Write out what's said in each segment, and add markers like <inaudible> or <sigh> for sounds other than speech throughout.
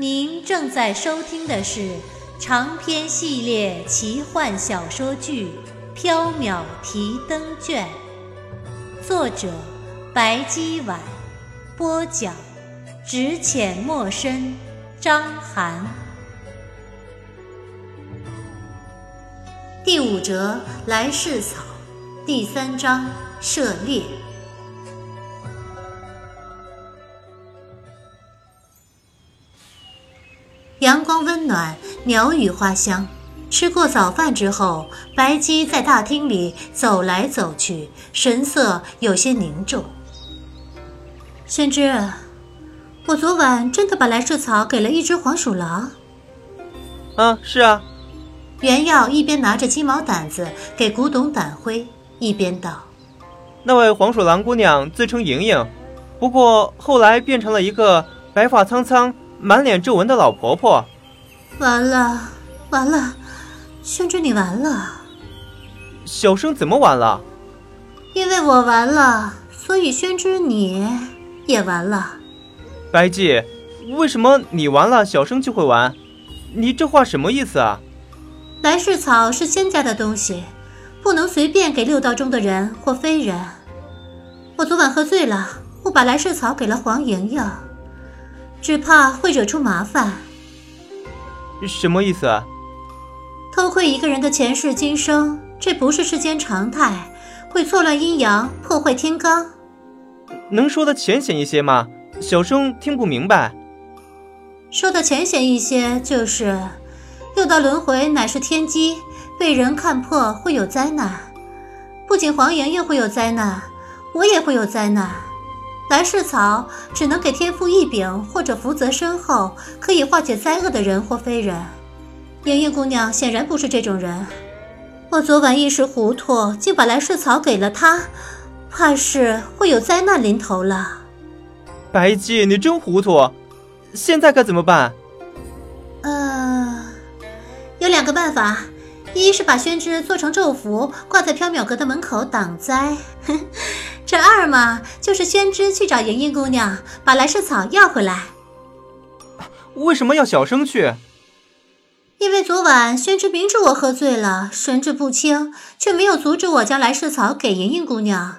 您正在收听的是长篇系列奇幻小说剧《缥缈提灯卷》，作者白姬婉，播讲只浅墨深，张涵。第五折来世草，第三章涉猎。阳光温暖，鸟语花香。吃过早饭之后，白姬在大厅里走来走去，神色有些凝重。宣之，我昨晚真的把来世草给了一只黄鼠狼。啊，是啊。袁耀一边拿着鸡毛掸子给古董掸灰，一边道：“那位黄鼠狼姑娘自称莹莹，不过后来变成了一个白发苍苍。”满脸皱纹的老婆婆，完了，完了，宣之你完了。小生怎么完了？因为我完了，所以宣之你也完了。白姬，为什么你完了，小生就会完？你这话什么意思啊？来世草是仙家的东西，不能随便给六道中的人或非人。我昨晚喝醉了，误把来世草给了黄莹莹。只怕会惹出麻烦。什么意思啊？偷窥一个人的前世今生，这不是世间常态，会错乱阴阳，破坏天罡。能说的浅显一些吗？小生听不明白。说的浅显一些，就是六道轮回乃是天机，被人看破会有灾难。不仅黄莹莹会有灾难，我也会有灾难。来世草只能给天赋异禀或者福泽深厚、可以化解灾厄的人或非人。莹莹姑娘显然不是这种人。我昨晚一时糊涂，竟把来世草给了她，怕是会有灾难临头了。白姬，你真糊涂，现在该怎么办？呃，有两个办法，一是把宣纸做成咒符，挂在缥缈阁的门口挡灾。<laughs> 这二嘛，就是宣之去找莹莹姑娘，把来世草要回来。为什么要小生去？因为昨晚宣之明知我喝醉了，神志不清，却没有阻止我将来世草给莹莹姑娘，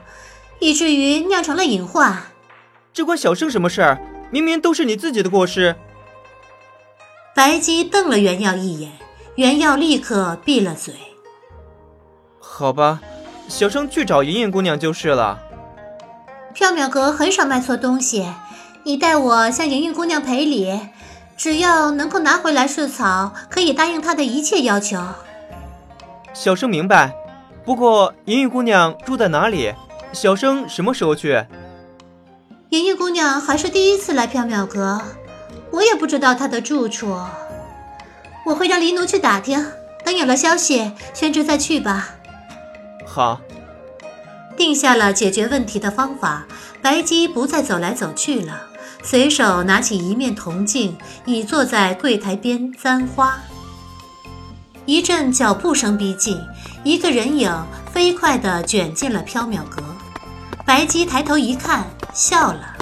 以至于酿成了隐患。这关小生什么事儿？明明都是你自己的过失。白姬瞪了袁耀一眼，袁耀立刻闭了嘴。好吧，小生去找莹莹姑娘就是了。缥缈阁很少卖错东西，你代我向莹莹姑娘赔礼，只要能够拿回来试草，可以答应她的一切要求。小生明白，不过莹莹姑娘住在哪里？小生什么时候去？莹莹姑娘还是第一次来缥缈阁，我也不知道她的住处。我会让黎奴去打听，等有了消息，宣之再去吧。好。定下了解决问题的方法，白姬不再走来走去了，随手拿起一面铜镜，倚坐在柜台边簪花。一阵脚步声逼近，一个人影飞快地卷进了缥缈阁。白姬抬头一看，笑了：“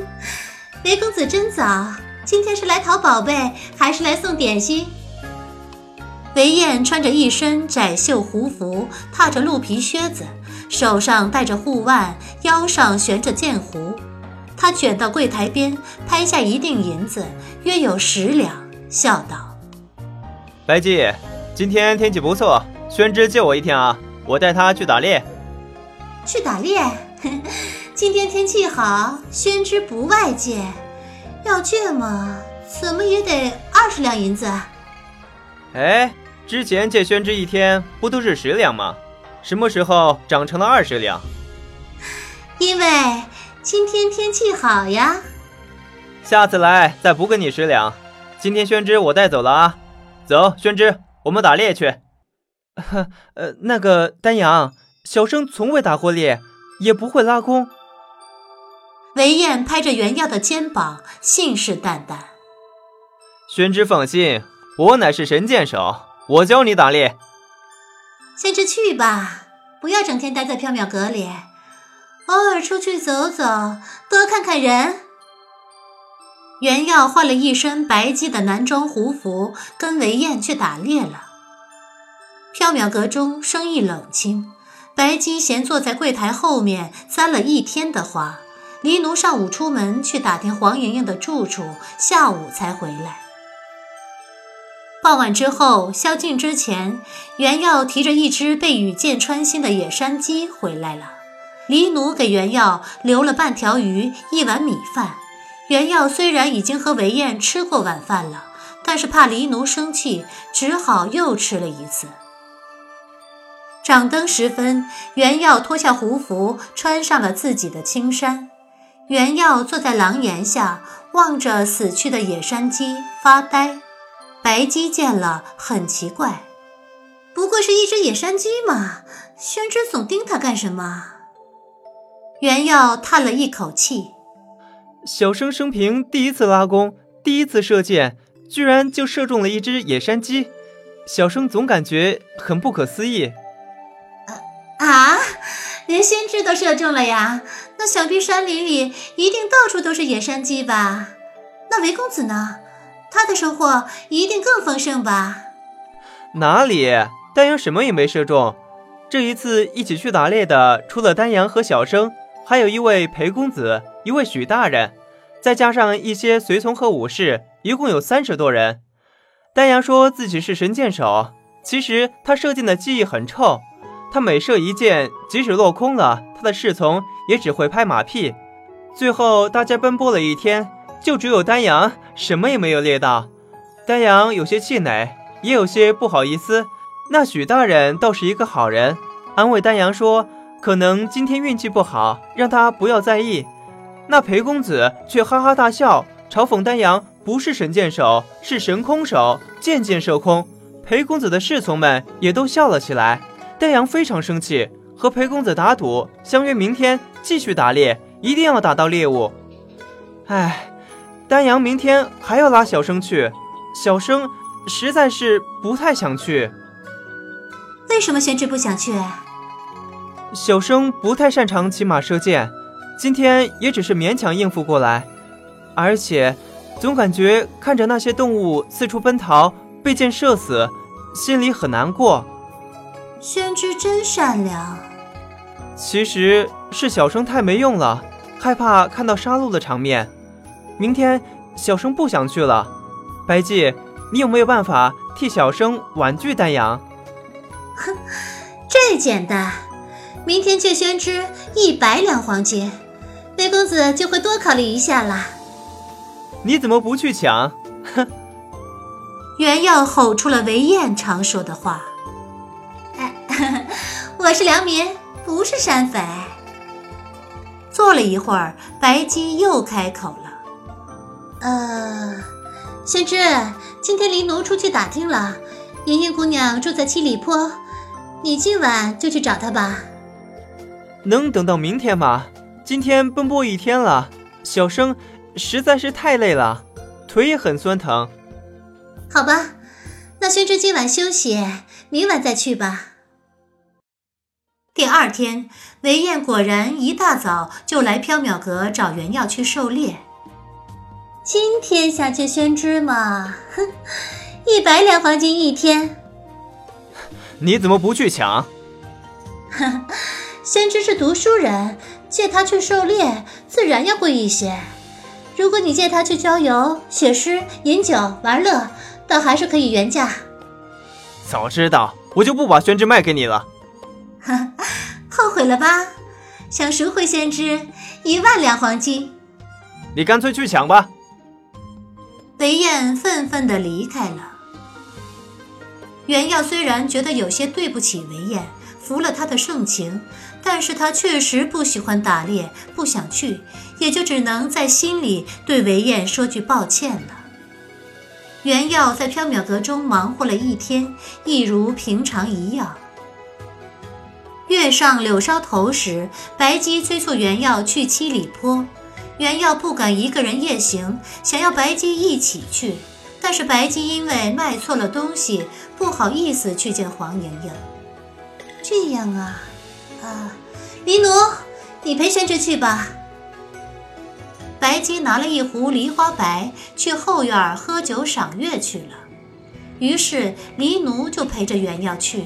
<laughs> 雷公子真早，今天是来讨宝贝，还是来送点心？”韦燕穿着一身窄袖胡服，踏着鹿皮靴子，手上戴着护腕，腰上悬着剑壶。他卷到柜台边，拍下一锭银子，约有十两，笑道：“白姬，今天天气不错，宣之借我一天啊，我带他去打猎。”“去打猎？<laughs> 今天天气好，宣之不外借。要借嘛，怎么也得二十两银子。”“哎。”之前借宣之一天不都是十两吗？什么时候涨成了二十两？因为今天天气好呀。下次来再补给你十两。今天宣之我带走了啊。走，宣之，我们打猎去。<laughs> 呃，那个丹阳，小生从未打过猎，也不会拉弓。韦燕拍着袁耀的肩膀，信誓旦旦：“宣之放心，我乃是神箭手，我教你打猎。”先之去吧，不要整天待在缥缈阁里，偶尔出去走走，多看看人。袁耀换了一身白鸡的男装胡服，跟韦燕去打猎了。缥缈阁中生意冷清，白姬闲坐在柜台后面簪了一天的花。黎奴上午出门去打听黄莹莹的住处，下午才回来。傍晚之后，宵禁之前，袁耀提着一只被雨箭穿心的野山鸡回来了。黎奴给袁耀留了半条鱼、一碗米饭。袁耀虽然已经和韦燕吃过晚饭了，但是怕黎奴生气，只好又吃了一次。掌灯时分，袁耀脱下胡服，穿上了自己的青衫。袁耀坐在廊檐下，望着死去的野山鸡发呆。白鸡见了，很奇怪：“不过是一只野山鸡嘛，宣之总盯它干什么？”袁耀叹了一口气：“小生生平第一次拉弓，第一次射箭，居然就射中了一只野山鸡，小生总感觉很不可思议。”啊，连先知都射中了呀！那想必山林里一定到处都是野山鸡吧？那韦公子呢？他的收获一定更丰盛吧？哪里，丹阳什么也没射中。这一次一起去打猎的，除了丹阳和小生，还有一位裴公子，一位许大人，再加上一些随从和武士，一共有三十多人。丹阳说自己是神箭手，其实他射箭的技艺很臭。他每射一箭，即使落空了，他的侍从也只会拍马屁。最后大家奔波了一天，就只有丹阳什么也没有猎到。丹阳有些气馁，也有些不好意思。那许大人倒是一个好人，安慰丹阳说：“可能今天运气不好，让他不要在意。”那裴公子却哈哈大笑，嘲讽丹阳不是神箭手，是神空手，箭箭射空。裴公子的侍从们也都笑了起来。丹阳非常生气，和裴公子打赌，相约明天继续打猎，一定要打到猎物。唉，丹阳明天还要拉小生去，小生实在是不太想去。为什么宣之不想去？小生不太擅长骑马射箭，今天也只是勉强应付过来，而且总感觉看着那些动物四处奔逃，被箭射死，心里很难过。宣之真善良，其实是小生太没用了，害怕看到杀戮的场面。明天小生不想去了。白姬，你有没有办法替小生婉拒丹阳？哼，<laughs> 这简单，明天借宣之一百两黄金，魏公子就会多考虑一下了。你怎么不去抢？哼！袁耀吼出了韦燕常说的话。<laughs> 我是良民，不是山匪。坐了一会儿，白姬又开口了：“呃，宣之，今天林奴出去打听了，莹莹姑娘住在七里坡，你今晚就去找她吧。能等到明天吗？今天奔波一天了，小生实在是太累了，腿也很酸疼。好吧，那宣之今晚休息，明晚再去吧。”第二天，韦燕果然一大早就来缥缈阁找袁耀去狩猎。今天想去宣之嘛？哼，<laughs> 一百两黄金一天。你怎么不去抢？哼，<laughs> 宣之是读书人，借他去狩猎自然要贵一些。如果你借他去郊游、写诗、饮酒、玩乐，倒还是可以原价。早知道我就不把宣之卖给你了。哈，<laughs> 后悔了吧？想赎回宣知一万两黄金，你干脆去抢吧。韦燕愤愤地离开了。袁耀虽然觉得有些对不起韦燕，服了他的盛情，但是他确实不喜欢打猎，不想去，也就只能在心里对韦燕说句抱歉了。原耀在缥缈阁中忙活了一天，一如平常一样。月上柳梢头时，白姬催促原耀去七里坡。原耀不敢一个人夜行，想要白姬一起去，但是白姬因为卖错了东西，不好意思去见黄莹莹。这样啊，啊，黎奴，你陪玄之去吧。白姬拿了一壶梨花白，去后院喝酒赏月去了。于是黎奴就陪着原耀去了。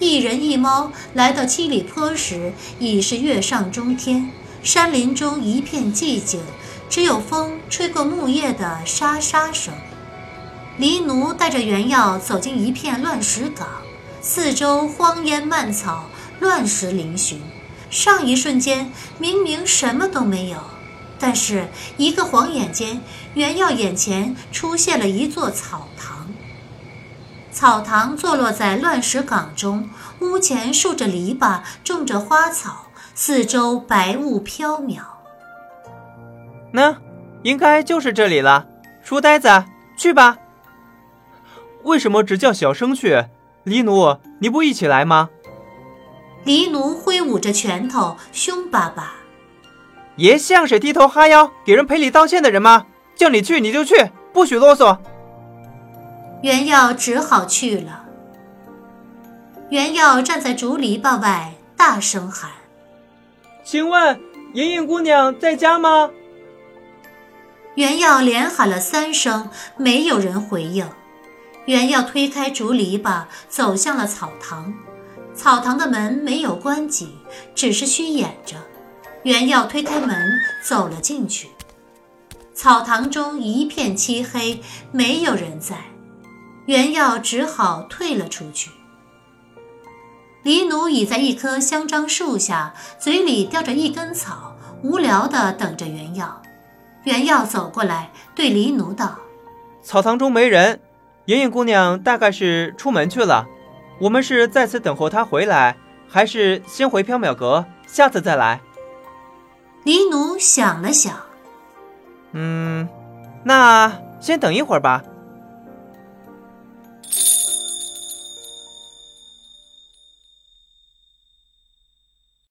一人一猫来到七里坡时，已是月上中天，山林中一片寂静，只有风吹过木叶的沙沙声。黎奴带着原药走进一片乱石岗，四周荒烟蔓草，乱石嶙峋。上一瞬间明明什么都没有，但是一个晃眼间，原药眼前出现了一座草堂。草堂坐落在乱石岗中，屋前竖着篱笆，种着花草，四周白雾飘渺。那应该就是这里了。书呆子，去吧。为什么只叫小生去？黎奴，你不一起来吗？黎奴挥舞着拳头，凶巴巴。爷像是低头哈腰给人赔礼道歉的人吗？叫你去你就去，不许啰嗦。袁耀只好去了。袁耀站在竹篱笆外，大声喊：“请问莹莹姑娘在家吗？”袁耀连喊了三声，没有人回应。袁耀推开竹篱笆，走向了草堂。草堂的门没有关紧，只是虚掩着。袁耀推开门，走了进去。草堂中一片漆黑，没有人在。袁耀只好退了出去。黎奴倚在一棵香樟树下，嘴里叼着一根草，无聊地等着袁耀。袁耀走过来，对黎奴道：“草堂中没人，莹莹姑娘大概是出门去了。我们是在此等候她回来，还是先回缥缈阁，下次再来？”黎奴想了想，嗯，那先等一会儿吧。